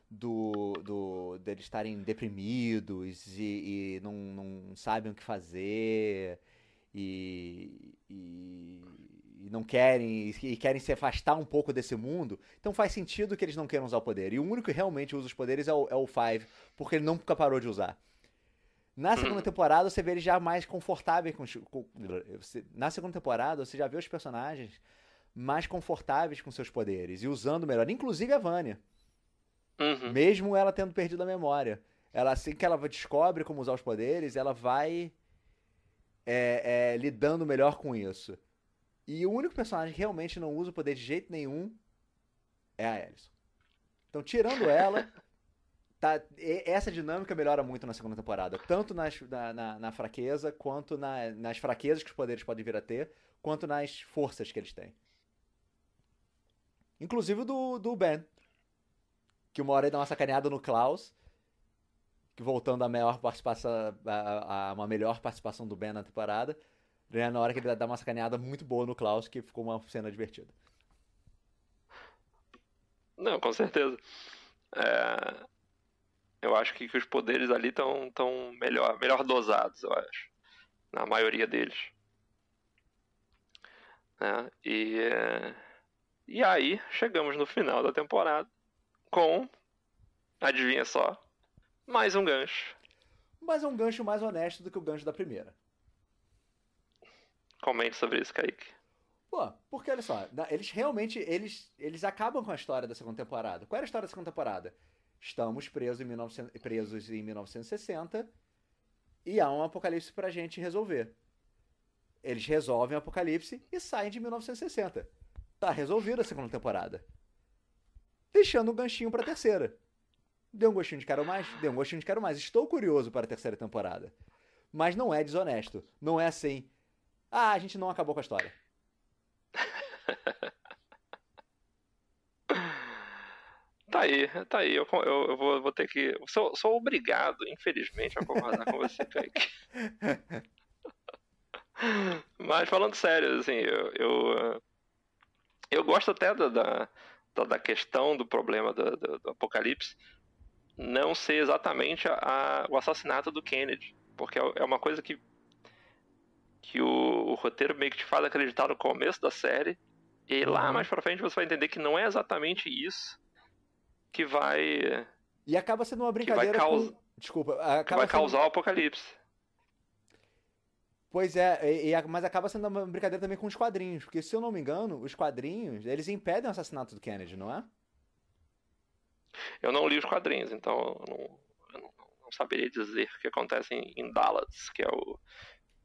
do, do deles estarem deprimidos e, e não, não sabem o que fazer e, e e não querem e querem se afastar um pouco desse mundo, então faz sentido que eles não queiram usar o poder. E o único que realmente usa os poderes é o, é o Five, porque ele nunca parou de usar. Na segunda temporada você vê ele já mais confortável com, com, na segunda temporada você já vê os personagens mais confortáveis com seus poderes e usando melhor, inclusive a Vânia. Uhum. Mesmo ela tendo perdido a memória. Ela, assim que ela descobre como usar os poderes, ela vai é, é, lidando melhor com isso. E o único personagem que realmente não usa o poder de jeito nenhum é a Alison. Então, tirando ela, tá, essa dinâmica melhora muito na segunda temporada. Tanto nas, na, na, na, fraqueza, quanto na, nas fraquezas que os poderes podem vir a ter, quanto nas forças que eles têm. Inclusive do, do Ben. Que uma hora ele dá uma sacaneada no Klaus. Que voltando a maior participação. A, a, uma melhor participação do Ben na temporada né, na hora que ele dá uma sacaneada muito boa no Klaus, que ficou uma cena divertida. Não, com certeza. É... Eu acho que, que os poderes ali estão tão melhor, melhor dosados, eu acho. Na maioria deles. É, e, e aí, chegamos no final da temporada com, adivinha só, mais um gancho. Mas é um gancho mais honesto do que o gancho da primeira. Comente sobre isso, Kaique. Pô, porque olha só, eles realmente, eles, eles acabam com a história da segunda temporada. Qual era a história da segunda temporada? Estamos presos em, 1900, presos em 1960 e há um apocalipse pra gente resolver. Eles resolvem o apocalipse e saem de 1960. Tá resolvida a segunda temporada. Deixando um ganchinho pra terceira. Deu um gostinho de quero mais? Deu um gostinho de quero mais. Estou curioso para a terceira temporada. Mas não é desonesto. Não é assim, ah, a gente não acabou com a história. Tá aí, tá aí. Eu, eu, eu vou, vou, ter que. Sou, sou obrigado, infelizmente, a concordar com você, Kaique. Mas falando sério, assim, eu, eu, eu gosto até da, da, da questão do problema do, do, do apocalipse não ser exatamente a, a, o assassinato do Kennedy. Porque é, é uma coisa que que o, o, roteiro meio que te faz acreditar no começo da série. E lá uhum. mais pra frente você vai entender que não é exatamente isso que vai. E acaba sendo uma brincadeira. Que vai causa... com... Desculpa. que vai causar sendo... o apocalipse. Pois é, e, mas acaba sendo uma brincadeira também com os quadrinhos, porque se eu não me engano, os quadrinhos, eles impedem o assassinato do Kennedy, não é? Eu não li os quadrinhos, então eu não, eu não, não saberia dizer o que acontece em, em Dallas, que é o,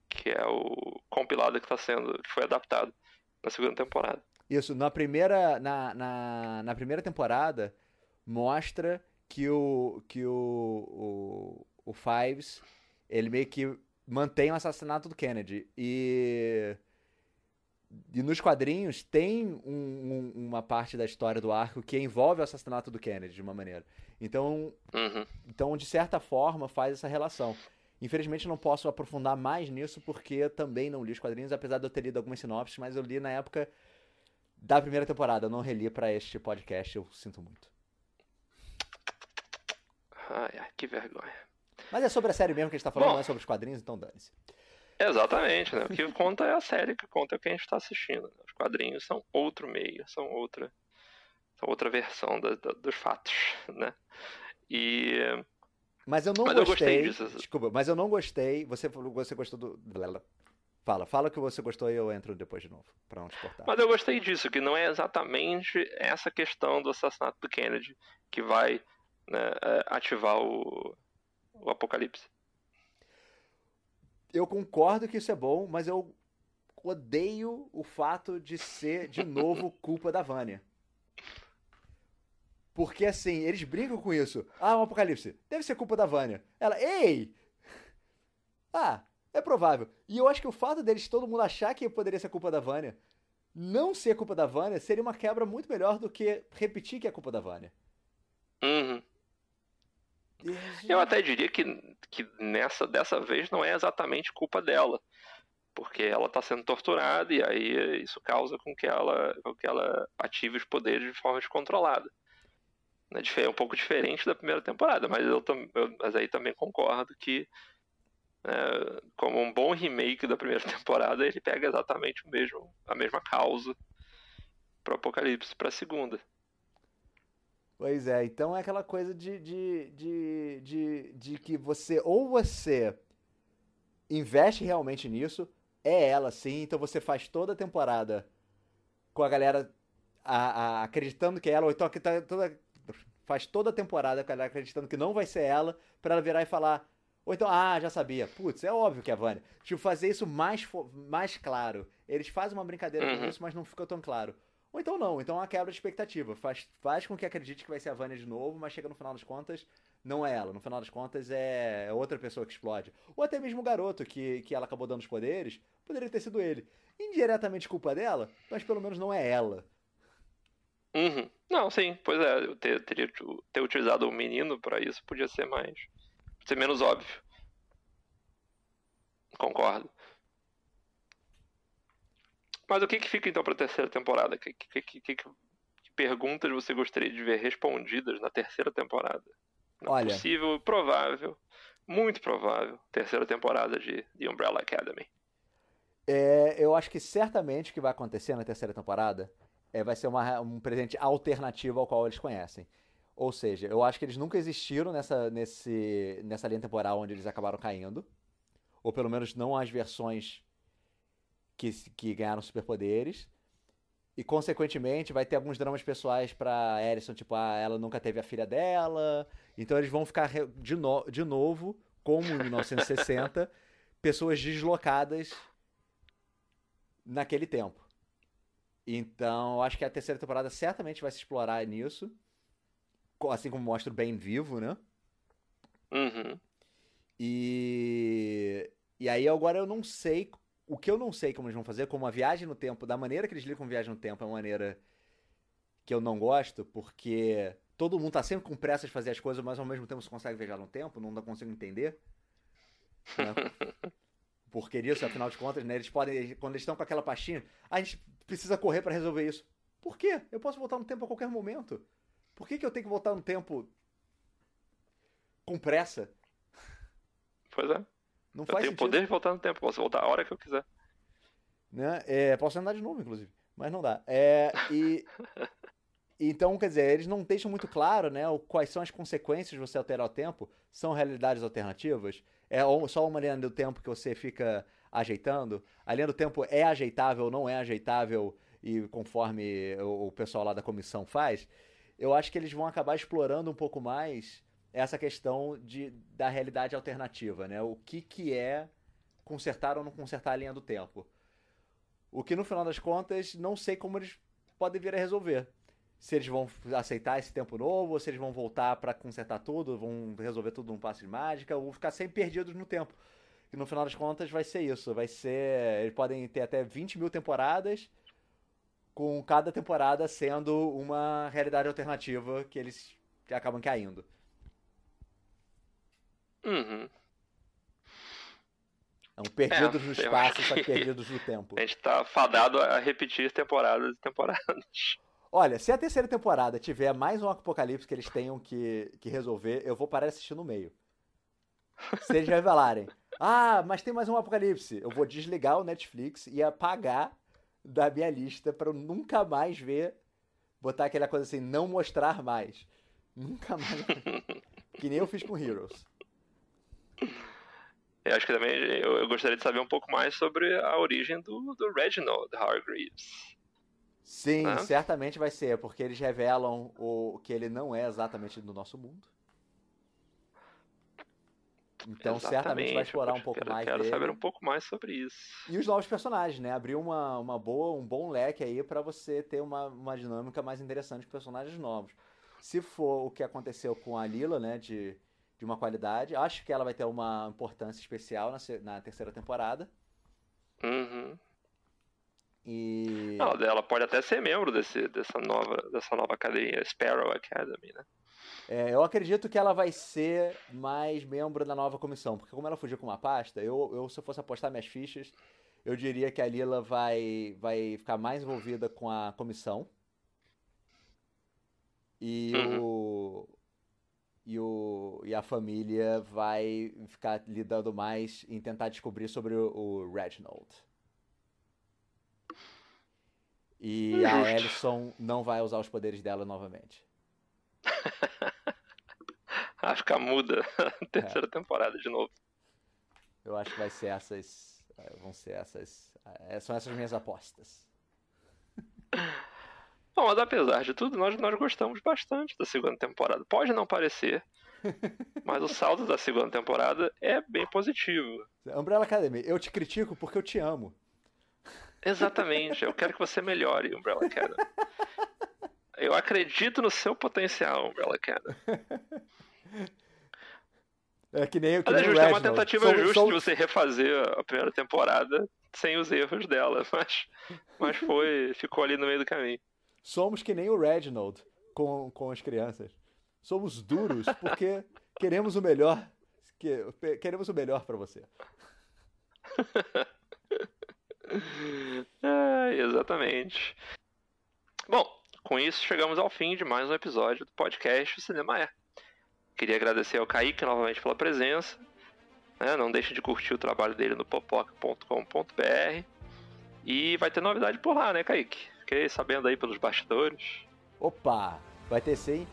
que é o compilado que está sendo, que foi adaptado na segunda temporada. Isso, na primeira, na, na, na primeira temporada mostra que o que o, o, o Fives ele meio que mantém o assassinato do Kennedy e E nos quadrinhos tem um, um, uma parte da história do arco que envolve o assassinato do Kennedy de uma maneira. Então, uhum. então de certa forma, faz essa relação. Infelizmente não posso aprofundar mais nisso porque também não li os quadrinhos, apesar de eu ter lido algumas sinopses, mas eu li na época da primeira temporada, eu não reli para este podcast, eu sinto muito. Ai, ai, que vergonha. Mas é sobre a série mesmo que a gente tá falando, Bom, não é sobre os quadrinhos, então dane-se. Exatamente, né? O que conta é a série, o que conta é o que a gente está assistindo. Né? Os quadrinhos são outro meio, são outra, são outra versão da, da, dos fatos, né? E mas eu não mas gostei. Eu gostei disso. Desculpa, mas eu não gostei. Você você gostou do Fala, fala que você gostou e eu entro depois de novo, para não te cortar. Mas eu gostei disso, que não é exatamente essa questão do assassinato do Kennedy que vai né, é, ativar o, o apocalipse. Eu concordo que isso é bom, mas eu odeio o fato de ser, de novo, culpa da Vânia. Porque assim, eles brincam com isso. Ah, um apocalipse. Deve ser culpa da Vânia. Ela, ei! Ah, é provável. E eu acho que o fato deles todo mundo achar que poderia ser culpa da Vânia, não ser culpa da Vânia, seria uma quebra muito melhor do que repetir que é culpa da Vânia. Uhum. Eu até diria que, que nessa dessa vez não é exatamente culpa dela, porque ela está sendo torturada e aí isso causa com que ela, com que ela ative os poderes de forma descontrolada. É um pouco diferente da primeira temporada, mas, eu, eu mas aí também concordo que é, como um bom remake da primeira temporada, ele pega exatamente o mesmo, a mesma causa para o Apocalipse para a segunda. Pois é, então é aquela coisa de, de, de, de, de que você, ou você investe realmente nisso, é ela sim, então você faz toda a temporada com a galera a, a, acreditando que é ela, ou então tá, toda, faz toda a temporada com a galera acreditando que não vai ser ela, para ela virar e falar. Ou então, ah, já sabia. Putz, é óbvio que é a Vânia. Tipo, fazer isso mais, mais claro. Eles fazem uma brincadeira uhum. com isso, mas não ficou tão claro. Ou então não, então é uma quebra de expectativa. Faz, faz com que acredite que vai ser a Vânia de novo, mas chega no final das contas, não é ela. No final das contas é outra pessoa que explode. Ou até mesmo o garoto que, que ela acabou dando os poderes, poderia ter sido ele. Indiretamente culpa dela, mas pelo menos não é ela. Uhum. Não, sim, pois é, eu ter, teria ter utilizado o menino para isso podia ser mais. ser menos óbvio. Concordo. Mas o que, que fica então para a terceira temporada? Que, que, que, que, perguntas você gostaria de ver respondidas na terceira temporada? Não Olha, possível, provável, muito provável, terceira temporada de The Umbrella Academy. É, eu acho que certamente o que vai acontecer na terceira temporada é, vai ser uma, um presente alternativo ao qual eles conhecem. Ou seja, eu acho que eles nunca existiram nessa, nesse, nessa linha temporal onde eles acabaram caindo. Ou pelo menos não as versões que, que ganharam superpoderes. E, consequentemente, vai ter alguns dramas pessoais pra Alison, tipo, ah, ela nunca teve a filha dela. Então eles vão ficar de, no, de novo, como em 1960, pessoas deslocadas naquele tempo. Então, acho que a terceira temporada certamente vai se explorar nisso. Assim como mostra o bem vivo, né? Uhum. E. E aí agora eu não sei o que eu não sei como eles vão fazer, como a viagem no tempo, da maneira que eles lidam com viagem no tempo, é uma maneira que eu não gosto, porque todo mundo tá sempre com pressa de fazer as coisas, mas ao mesmo tempo você consegue viajar no tempo, não consigo entender. Né? Porque isso, afinal de contas, né, eles podem, quando eles estão com aquela pastinha, a gente precisa correr para resolver isso. Por quê? Eu posso voltar no tempo a qualquer momento. Por que, que eu tenho que voltar no tempo com pressa? Pois é. Não eu faz tenho o poder de voltar no tempo, posso voltar a hora que eu quiser. Né? É, posso andar de novo, inclusive, mas não dá. É, e então, quer dizer, eles não deixam muito claro, né, quais são as consequências de você alterar o tempo. São realidades alternativas? É só uma linha do tempo que você fica ajeitando? A linha do tempo é ajeitável ou não é ajeitável e conforme o pessoal lá da comissão faz? Eu acho que eles vão acabar explorando um pouco mais essa questão de, da realidade alternativa, né? O que, que é consertar ou não consertar a linha do tempo. O que no final das contas não sei como eles podem vir a resolver. Se eles vão aceitar esse tempo novo, ou se eles vão voltar para consertar tudo, vão resolver tudo num passo de mágica, ou ficar sempre perdidos no tempo. E no final das contas vai ser isso. Vai ser. Eles podem ter até 20 mil temporadas com cada temporada sendo uma realidade alternativa que eles acabam caindo. Uhum. É um perdidos é, no espaço, só que perdidos no tempo. A gente tá fadado a repetir temporadas e temporadas. Olha, se a terceira temporada tiver mais um apocalipse que eles tenham que, que resolver, eu vou parar de assistir no meio. Se eles revelarem, ah, mas tem mais um apocalipse, eu vou desligar o Netflix e apagar da minha lista para eu nunca mais ver, botar aquela coisa assim, não mostrar mais. Nunca mais. que nem eu fiz com Heroes. Eu acho que também eu, eu, gostaria de saber um pouco mais sobre a origem do, do Reginald Hargreaves. Sim, né? certamente vai ser, porque eles revelam o que ele não é exatamente do nosso mundo. Então, Exatamente, certamente vai explorar um pouco quero, mais quero dele. saber um pouco mais sobre isso. E os novos personagens, né? Abrir uma, uma boa, um bom leque aí para você ter uma, uma dinâmica mais interessante com personagens novos. Se for o que aconteceu com a Lila, né? De, de uma qualidade, acho que ela vai ter uma importância especial na, na terceira temporada. Uhum. E... Não, ela pode até ser membro desse, dessa, nova, dessa nova academia, Sparrow Academy, né? É, eu acredito que ela vai ser mais membro da nova comissão, porque como ela fugiu com uma pasta, eu, eu se eu fosse apostar minhas fichas, eu diria que a Lila vai, vai ficar mais envolvida com a comissão. E uhum. o. E, o, e a família vai ficar lidando mais em tentar descobrir sobre o, o Reginald. E a Ellison não vai usar os poderes dela novamente. Vai ficar muda a terceira é. temporada de novo. Eu acho que vai ser essas. É, vão ser essas. É, são essas minhas apostas. Bom, mas apesar de tudo, nós, nós gostamos bastante da segunda temporada. Pode não parecer, mas o saldo da segunda temporada é bem positivo. Umbrella Academy, eu te critico porque eu te amo. Exatamente, eu quero que você melhore, Umbrella Academy. Eu acredito no seu potencial, Umbrella Academy. É que nem, que mas nem é justo, é uma tentativa justa de você refazer a primeira temporada sem os erros dela, mas, mas foi, ficou ali no meio do caminho. Somos que nem o Reginald com, com as crianças. Somos duros porque queremos o melhor. Que, queremos o melhor para você. é, exatamente. Bom, com isso chegamos ao fim de mais um episódio do podcast Cinema É. Queria agradecer ao Kaique novamente pela presença. Né? Não deixe de curtir o trabalho dele no popoca.com.br. E vai ter novidade por lá, né, Kaique? Fiquei sabendo aí pelos bastidores. Opa, vai ter sim.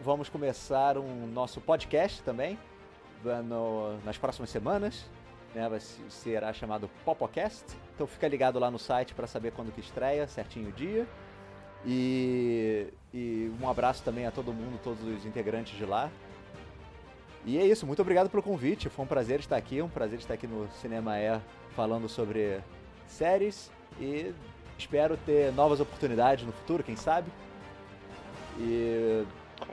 vamos começar um nosso podcast também no, nas próximas semanas. Né? Vai, será chamado Popocast. Então fica ligado lá no site para saber quando que estreia, certinho o dia. E, e um abraço também a todo mundo, todos os integrantes de lá. E é isso, muito obrigado pelo convite. Foi um prazer estar aqui, um prazer estar aqui no Cinema Air falando sobre séries e espero ter novas oportunidades no futuro, quem sabe. E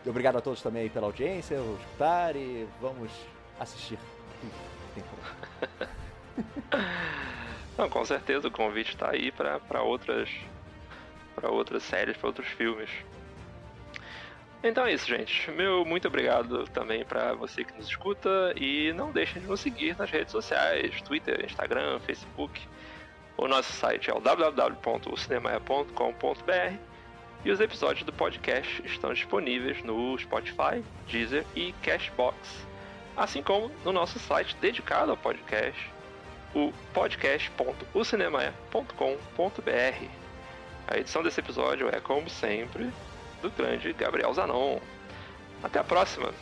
obrigado a todos também pela audiência, por escutar e vamos assistir Não, com certeza o convite está aí para outras para outras séries, para outros filmes. Então é isso, gente. Meu muito obrigado também para você que nos escuta e não deixem de nos seguir nas redes sociais, Twitter, Instagram, Facebook. O nosso site é o www.cinemaia.com.br e os episódios do podcast estão disponíveis no Spotify, Deezer e Cashbox, assim como no nosso site dedicado ao podcast, o podcast.ocinemaia.com.br. A edição desse episódio é, como sempre, do grande Gabriel Zanon. Até a próxima!